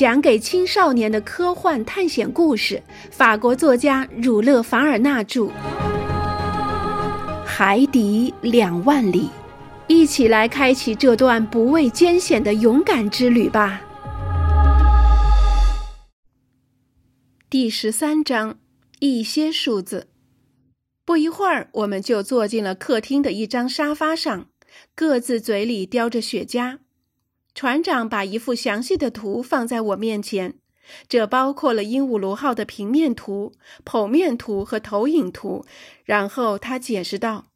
讲给青少年的科幻探险故事，法国作家儒勒·凡尔纳著，《海底两万里》，一起来开启这段不畏艰险的勇敢之旅吧。第十三章，一些数字。不一会儿，我们就坐进了客厅的一张沙发上，各自嘴里叼着雪茄。船长把一幅详细的图放在我面前，这包括了鹦鹉螺号的平面图、剖面图和投影图。然后他解释道：“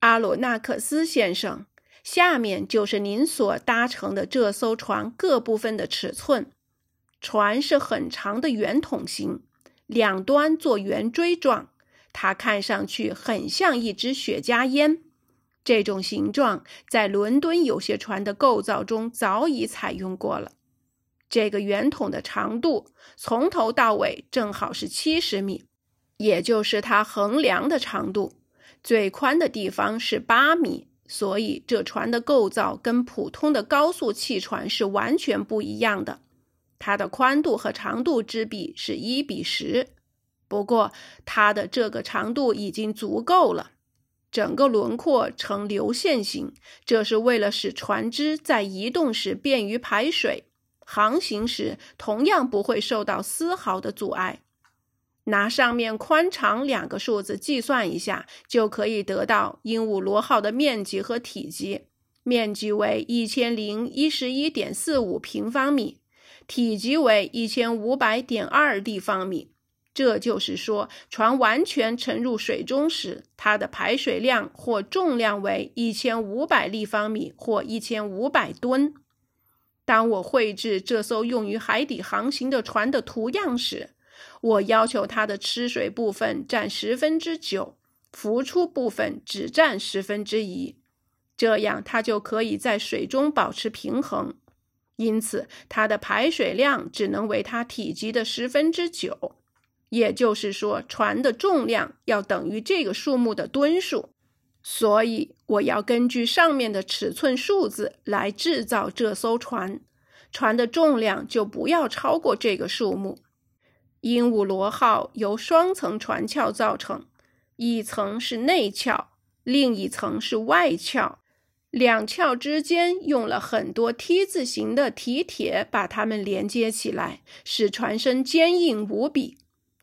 阿罗纳克斯先生，下面就是您所搭乘的这艘船各部分的尺寸。船是很长的圆筒形，两端做圆锥状，它看上去很像一支雪茄烟。”这种形状在伦敦有些船的构造中早已采用过了。这个圆筒的长度从头到尾正好是七十米，也就是它横梁的长度。最宽的地方是八米，所以这船的构造跟普通的高速汽船是完全不一样的。它的宽度和长度之比是一比十，不过它的这个长度已经足够了。整个轮廓呈流线型，这是为了使船只在移动时便于排水，航行时同样不会受到丝毫的阻碍。拿上面宽长两个数字计算一下，就可以得到鹦鹉螺号的面积和体积。面积为一千零一十一点四五平方米，体积为一千五百点二立方米。这就是说，船完全沉入水中时，它的排水量或重量为一千五百立方米或一千五百吨。当我绘制这艘用于海底航行的船的图样时，我要求它的吃水部分占十分之九，浮出部分只占十分之一，这样它就可以在水中保持平衡。因此，它的排水量只能为它体积的十分之九。也就是说，船的重量要等于这个数目的吨数，所以我要根据上面的尺寸数字来制造这艘船，船的重量就不要超过这个数目。鹦鹉螺号由双层船壳造成，一层是内壳，另一层是外壳，两壳之间用了很多 T 字形的蹄铁把它们连接起来，使船身坚硬无比。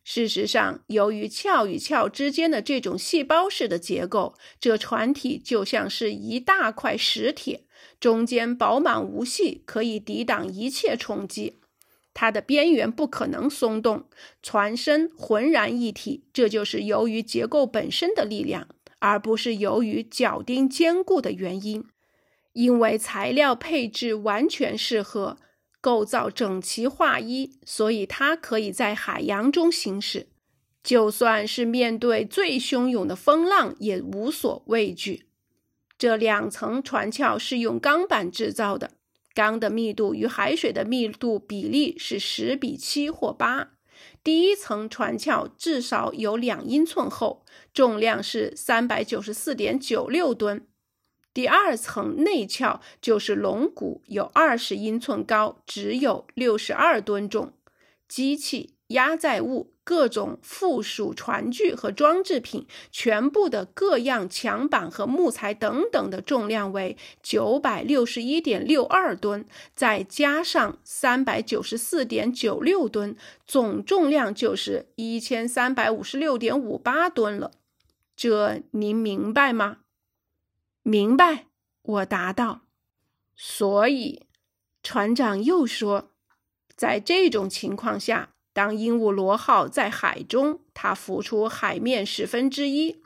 事实上，由于壳与壳之间的这种细胞式的结构，这船体就像是一大块石铁，中间饱满无隙，可以抵挡一切冲击。它的边缘不可能松动，船身浑然一体。这就是由于结构本身的力量，而不是由于铰钉坚固的原因。因为材料配置完全适合。构造整齐划一，所以它可以在海洋中行驶，就算是面对最汹涌的风浪也无所畏惧。这两层船壳是用钢板制造的，钢的密度与海水的密度比例是十比七或八。第一层船壳至少有两英寸厚，重量是三百九十四点九六吨。第二层内壳就是龙骨，有二十英寸高，只有六十二吨重。机器、压载物、各种附属船具和装置品，全部的各样墙板和木材等等的重量为九百六十一点六二吨，再加上三百九十四点九六吨，总重量就是一千三百五十六点五八吨了。这您明白吗？明白，我答道。所以，船长又说，在这种情况下，当鹦鹉螺号在海中，它浮出海面十分之一。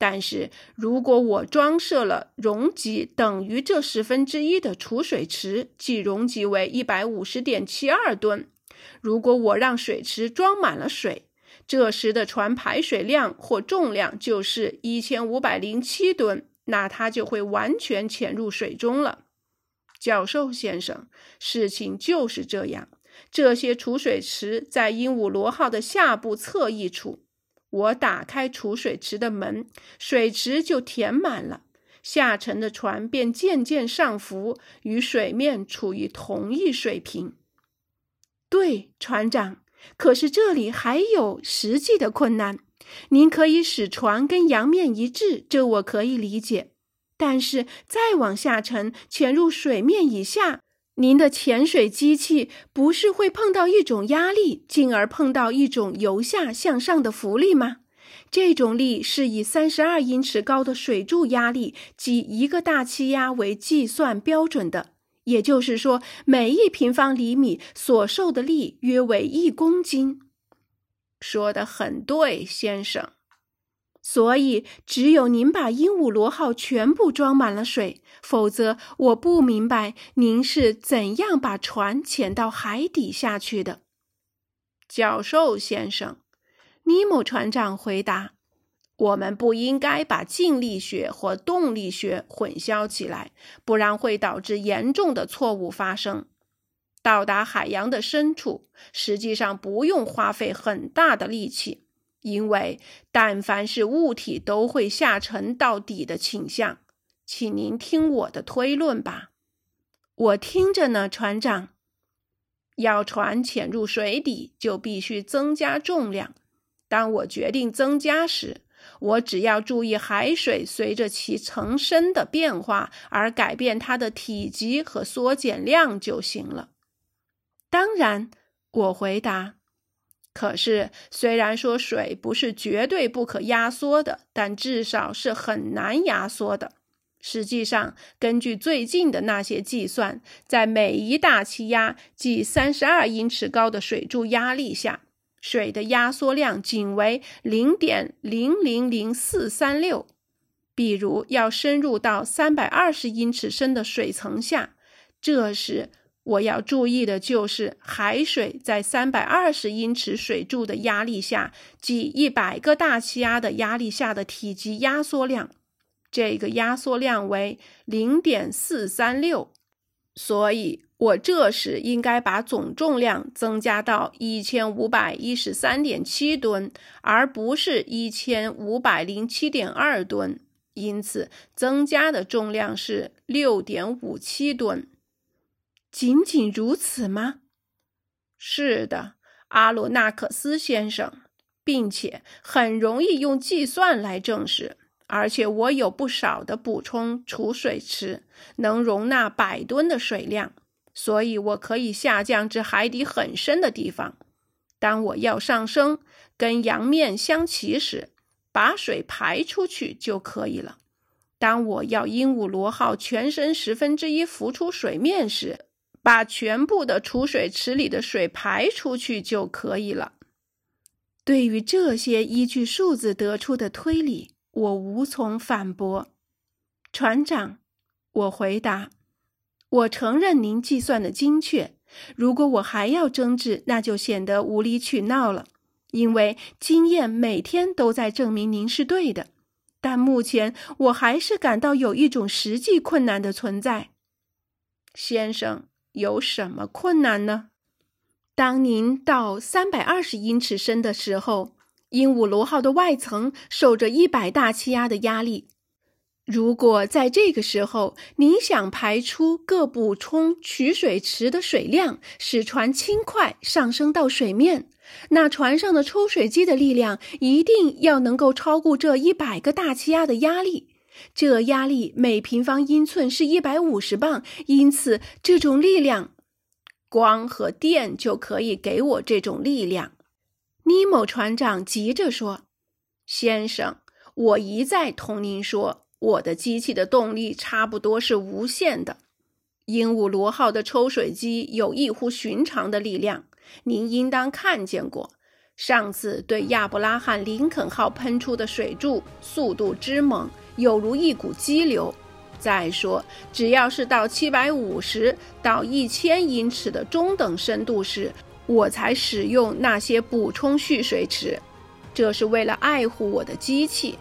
但是如果我装设了容积等于这十分之一的储水池，即容积为一百五十点七二吨，如果我让水池装满了水，这时的船排水量或重量就是一千五百零七吨。那它就会完全潜入水中了，教授先生，事情就是这样。这些储水池在鹦鹉螺号的下部侧翼处。我打开储水池的门，水池就填满了，下沉的船便渐渐上浮，与水面处于同一水平。对，船长。可是这里还有实际的困难。您可以使船跟洋面一致，这我可以理解。但是再往下沉，潜入水面以下，您的潜水机器不是会碰到一种压力，进而碰到一种由下向上的浮力吗？这种力是以三十二英尺高的水柱压力即一个大气压为计算标准的，也就是说，每一平方厘米所受的力约为一公斤。说的很对，先生。所以，只有您把鹦鹉螺号全部装满了水，否则我不明白您是怎样把船潜到海底下去的。教授先生，尼莫船长回答：“我们不应该把静力学和动力学混淆起来，不然会导致严重的错误发生。到达海洋的深处，实际上不用花费很大的力气。”因为但凡是物体都会下沉到底的倾向，请您听我的推论吧。我听着呢，船长。要船潜入水底，就必须增加重量。当我决定增加时，我只要注意海水随着其层深的变化而改变它的体积和缩减量就行了。当然，我回答。可是，虽然说水不是绝对不可压缩的，但至少是很难压缩的。实际上，根据最近的那些计算，在每一大气压即三十二英尺高的水柱压力下，水的压缩量仅为零点零零零四三六。比如，要深入到三百二十英尺深的水层下，这时。我要注意的就是海水在三百二十英尺水柱的压力下，即一百个大气压的压力下的体积压缩量。这个压缩量为零点四三六，所以我这时应该把总重量增加到一千五百一十三点七吨，而不是一千五百零七点二吨。因此，增加的重量是六点五七吨。仅仅如此吗？是的，阿罗纳克斯先生，并且很容易用计算来证实。而且我有不少的补充储水池，能容纳百吨的水量，所以我可以下降至海底很深的地方。当我要上升，跟洋面相齐时，把水排出去就可以了。当我要鹦鹉螺号全身十分之一浮出水面时，把全部的储水池里的水排出去就可以了。对于这些依据数字得出的推理，我无从反驳。船长，我回答：“我承认您计算的精确。如果我还要争执，那就显得无理取闹了。因为经验每天都在证明您是对的。但目前我还是感到有一种实际困难的存在，先生。”有什么困难呢？当您到三百二十英尺深的时候，鹦鹉螺号的外层受着一百大气压的压力。如果在这个时候您想排出各补充取水池的水量，使船轻快上升到水面，那船上的抽水机的力量一定要能够超过这一百个大气压的压力。这压力每平方英寸是一百五十磅，因此这种力量，光和电就可以给我这种力量。尼莫船长急着说：“先生，我一再同您说，我的机器的动力差不多是无限的。鹦鹉螺号的抽水机有异乎寻常的力量，您应当看见过。上次对亚伯拉罕·林肯号喷出的水柱速度之猛。”有如一股激流。再说，只要是到七百五十到一千英尺的中等深度时，我才使用那些补充蓄水池。这是为了爱护我的机器。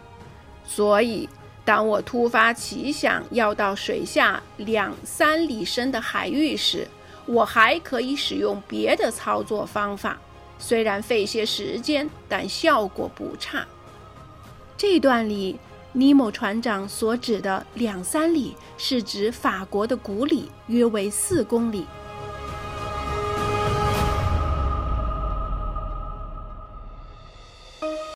所以，当我突发奇想要到水下两三里深的海域时，我还可以使用别的操作方法。虽然费些时间，但效果不差。这段里。尼莫船长所指的两三里，是指法国的古里，约为四公里。